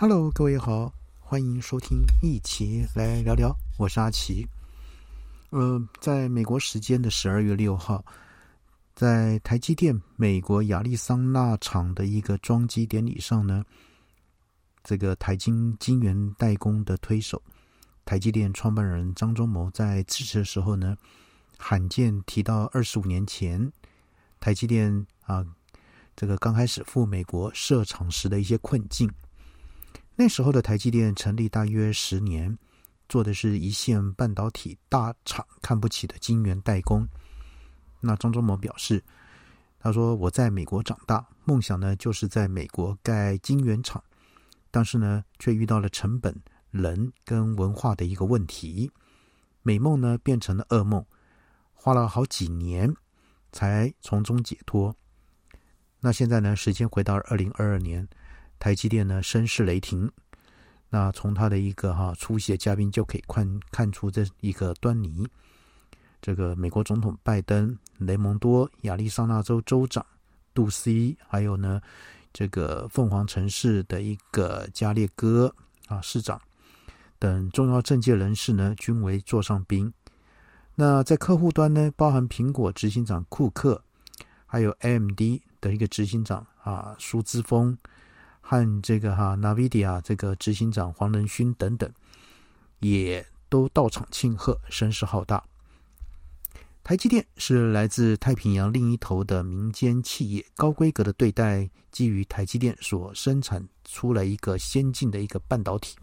Hello，各位好，欢迎收听，一起来聊聊。我是阿奇。呃，在美国时间的十二月六号，在台积电美国亚利桑那厂的一个装机典礼上呢，这个台晶晶圆代工的推手，台积电创办人张忠谋在致辞的时候呢，罕见提到二十五年前台积电啊，这个刚开始赴美国设厂时的一些困境。那时候的台积电成立大约十年，做的是一线半导体大厂看不起的晶圆代工。那张忠谋表示，他说：“我在美国长大，梦想呢就是在美国盖晶圆厂，但是呢却遇到了成本、人跟文化的一个问题，美梦呢变成了噩梦，花了好几年才从中解脱。那现在呢，时间回到二零二二年。”台积电呢声势雷霆，那从他的一个哈出席的嘉宾就可以看看出这一个端倪。这个美国总统拜登、雷蒙多亚利桑那州州长杜斯，还有呢这个凤凰城市的一个加列戈啊市长等重要政界人士呢，均为座上宾。那在客户端呢，包含苹果执行长库克，还有 AMD 的一个执行长啊苏之峰。和这个哈 Nvidia 这个执行长黄仁勋等等，也都到场庆贺，声势浩大。台积电是来自太平洋另一头的民间企业，高规格的对待基于台积电所生产出来一个先进的一个半导体。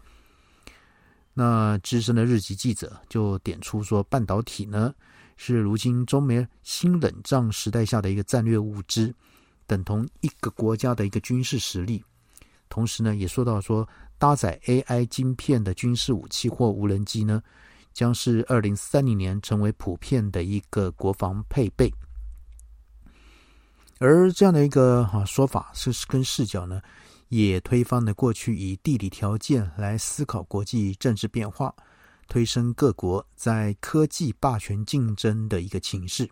那资深的日籍记者就点出说，半导体呢是如今中美新冷战时代下的一个战略物资，等同一个国家的一个军事实力。同时呢，也说到说，搭载 AI 晶片的军事武器或无人机呢，将是二零三零年成为普遍的一个国防配备。而这样的一个哈说法是跟视角呢，也推翻了过去以地理条件来思考国际政治变化，推升各国在科技霸权竞争的一个情势。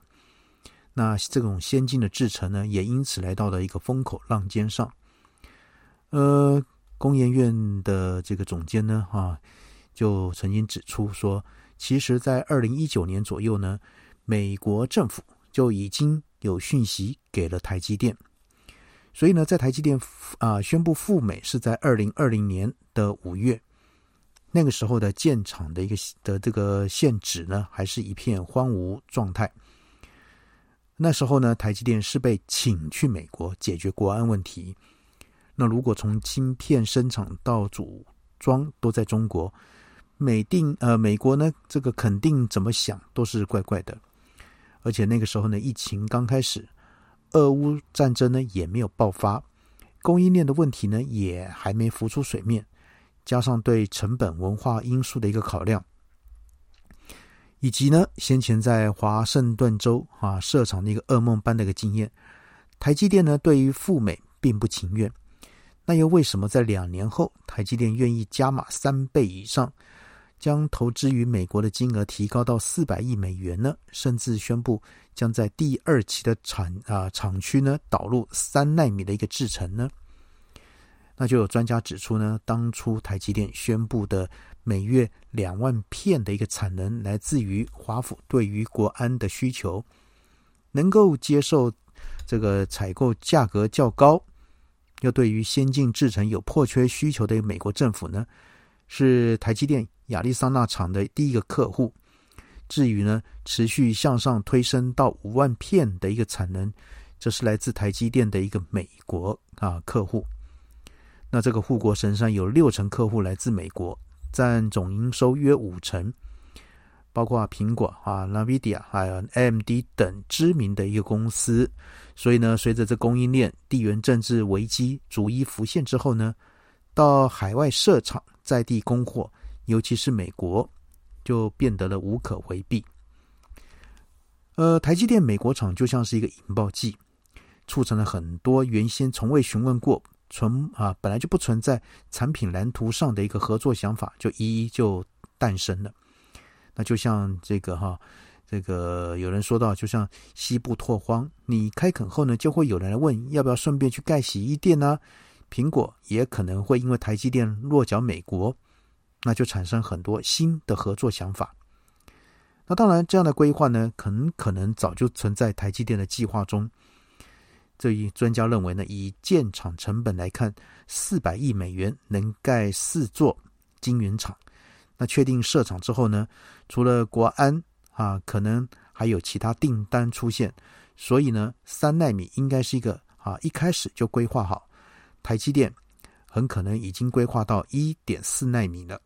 那这种先进的制程呢，也因此来到了一个风口浪尖上。呃，工研院的这个总监呢，哈，就曾经指出说，其实，在二零一九年左右呢，美国政府就已经有讯息给了台积电，所以呢，在台积电啊宣布赴美是在二零二零年的五月，那个时候的建厂的一个的这个现址呢，还是一片荒芜状态。那时候呢，台积电是被请去美国解决国安问题。那如果从芯片生产到组装都在中国，美定呃美国呢这个肯定怎么想都是怪怪的，而且那个时候呢疫情刚开始，俄乌战争呢也没有爆发，供应链的问题呢也还没浮出水面，加上对成本文化因素的一个考量，以及呢先前在华盛顿州啊设厂的一个噩梦般的一个经验，台积电呢对于赴美并不情愿。那又为什么在两年后，台积电愿意加码三倍以上，将投资于美国的金额提高到四百亿美元呢？甚至宣布将在第二期的产啊厂区呢导入三纳米的一个制程呢？那就有专家指出呢，当初台积电宣布的每月两万片的一个产能，来自于华府对于国安的需求，能够接受这个采购价格较高。又对于先进制程有迫缺需求的美国政府呢，是台积电亚利桑那厂的第一个客户。至于呢，持续向上推升到五万片的一个产能，这是来自台积电的一个美国啊客户。那这个护国神山有六成客户来自美国，占总营收约五成。包括苹果啊、Nvidia 还有 AMD 等知名的一个公司，所以呢，随着这供应链地缘政治危机逐一浮现之后呢，到海外设厂在地供货，尤其是美国，就变得了无可回避。呃，台积电美国厂就像是一个引爆剂，促成了很多原先从未询问过、存啊本来就不存在产品蓝图上的一个合作想法，就一一就诞生了。那就像这个哈，这个有人说到，就像西部拓荒，你开垦后呢，就会有人来问要不要顺便去盖洗衣店呢？苹果也可能会因为台积电落脚美国，那就产生很多新的合作想法。那当然，这样的规划呢，很可能早就存在台积电的计划中。这一专家认为呢，以建厂成本来看，四百亿美元能盖四座晶圆厂。确定设厂之后呢，除了国安啊，可能还有其他订单出现。所以呢，三纳米应该是一个啊，一开始就规划好。台积电很可能已经规划到一点四纳米了。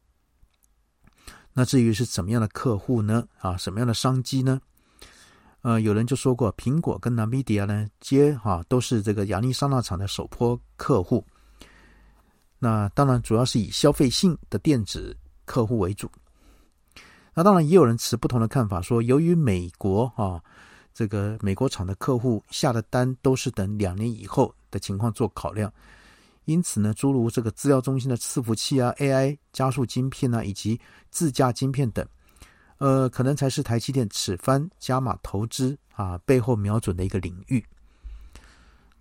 那至于是怎么样的客户呢？啊，什么样的商机呢？呃，有人就说过，苹果跟 NVIDIA 呢，接哈都是这个亚利桑那厂的首波客户。那当然主要是以消费性的电子客户为主。那当然也有人持不同的看法，说由于美国啊，这个美国厂的客户下的单都是等两年以后的情况做考量。因此呢，诸如这个资料中心的伺服器啊、AI 加速晶片啊，以及自驾晶片等，呃，可能才是台积电此番加码投资啊背后瞄准的一个领域。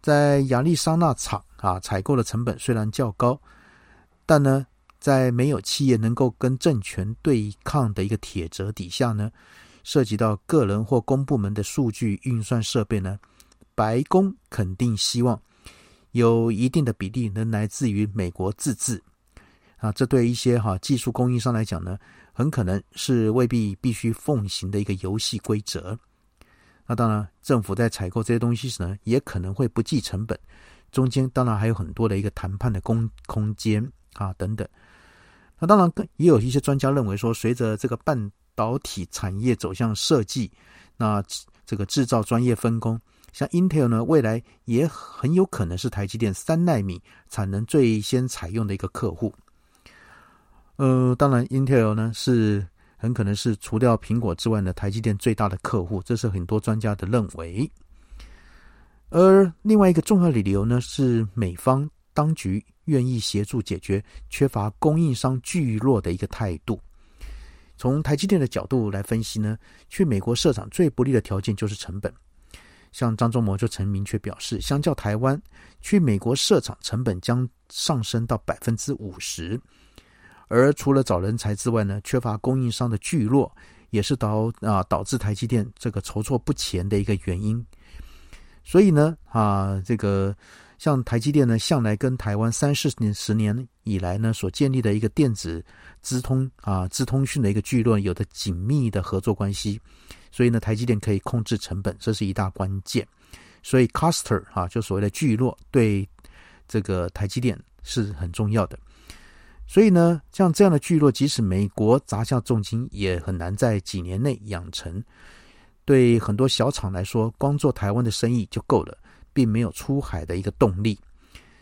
在亚利桑那厂啊，采购的成本虽然较高，但呢，在没有企业能够跟政权对抗的一个铁则底下呢，涉及到个人或公部门的数据运算设备呢，白宫肯定希望。有一定的比例能来自于美国自制，啊，这对一些哈技术供应商来讲呢，很可能是未必必须奉行的一个游戏规则。那当然，政府在采购这些东西时呢，也可能会不计成本，中间当然还有很多的一个谈判的空空间啊等等。那当然，也有一些专家认为说，随着这个半导体产业走向设计，那这个制造专业分工。像 Intel 呢，未来也很有可能是台积电三纳米产能最先采用的一个客户。呃，当然，Intel 呢是很可能是除掉苹果之外呢，台积电最大的客户，这是很多专家的认为。而另外一个重要理由呢，是美方当局愿意协助解决缺乏供应商聚落的一个态度。从台积电的角度来分析呢，去美国设厂最不利的条件就是成本。像张忠谋就曾明确表示，相较台湾，去美国设厂成本将上升到百分之五十。而除了找人才之外呢，缺乏供应商的聚落，也是导啊导致台积电这个筹措不前的一个原因。所以呢，啊这个像台积电呢，向来跟台湾三四年、十年以来呢所建立的一个电子资通啊资通讯的一个聚落，有着紧密的合作关系。所以呢，台积电可以控制成本，这是一大关键。所以 cluster 啊，就所谓的聚落，对这个台积电是很重要的。所以呢，像这样的聚落，即使美国砸下重金，也很难在几年内养成。对很多小厂来说，光做台湾的生意就够了，并没有出海的一个动力。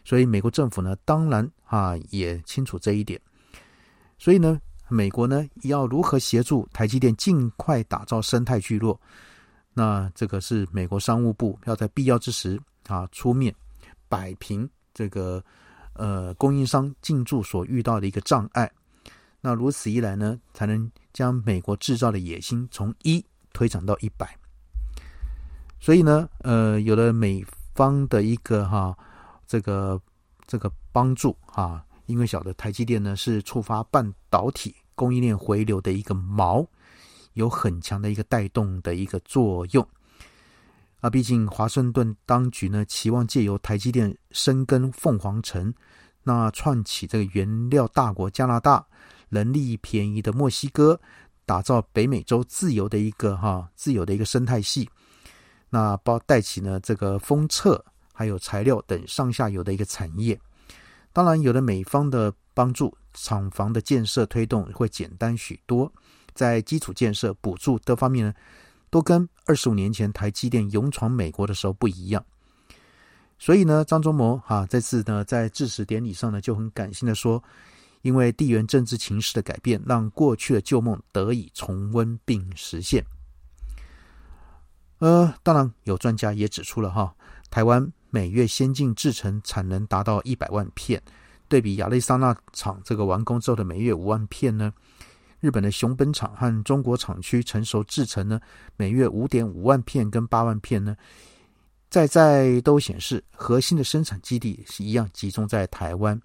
所以美国政府呢，当然啊，也清楚这一点。所以呢。美国呢要如何协助台积电尽快打造生态聚落？那这个是美国商务部要在必要之时啊出面摆平这个呃供应商进驻所遇到的一个障碍。那如此一来呢，才能将美国制造的野心从一推展到一百。所以呢，呃，有了美方的一个哈这个这个帮助啊。因为晓得台积电呢是触发半导体供应链回流的一个锚，有很强的一个带动的一个作用。啊，毕竟华盛顿当局呢期望借由台积电深耕凤凰城，那串起这个原料大国加拿大、人力便宜的墨西哥，打造北美洲自由的一个哈自由的一个生态系。那包带起呢这个封测还有材料等上下游的一个产业。当然，有了美方的帮助，厂房的建设推动会简单许多。在基础建设、补助各方面呢，都跟二十五年前台积电勇闯美国的时候不一样。所以呢，张忠谋哈这次呢在致辞典礼上呢就很感性的说，因为地缘政治情势的改变，让过去的旧梦得以重温并实现。呃，当然有专家也指出了哈，台湾。每月先进制程产能达到一百万片，对比亚利桑那厂这个完工之后的每月五万片呢？日本的熊本厂和中国厂区成熟制程呢，每月五点五万片跟八万片呢？在在都显示，核心的生产基地是一样集中在台湾。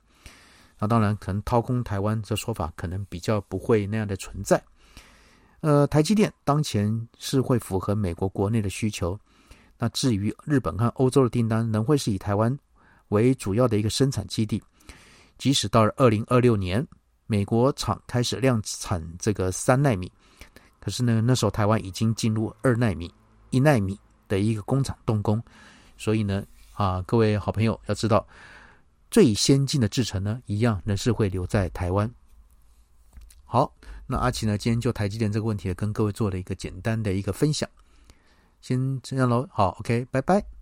那当然，可能掏空台湾这说法可能比较不会那样的存在。呃，台积电当前是会符合美国国内的需求。那至于日本和欧洲的订单，仍会是以台湾为主要的一个生产基地。即使到了二零二六年，美国厂开始量产这个三纳米，可是呢，那时候台湾已经进入二纳米、一纳米的一个工厂动工。所以呢，啊，各位好朋友要知道。最先进的制程呢，一样仍是会留在台湾。好，那阿奇呢，今天就台积电这个问题跟各位做了一个简单的一个分享，先这样喽。好，OK，拜拜。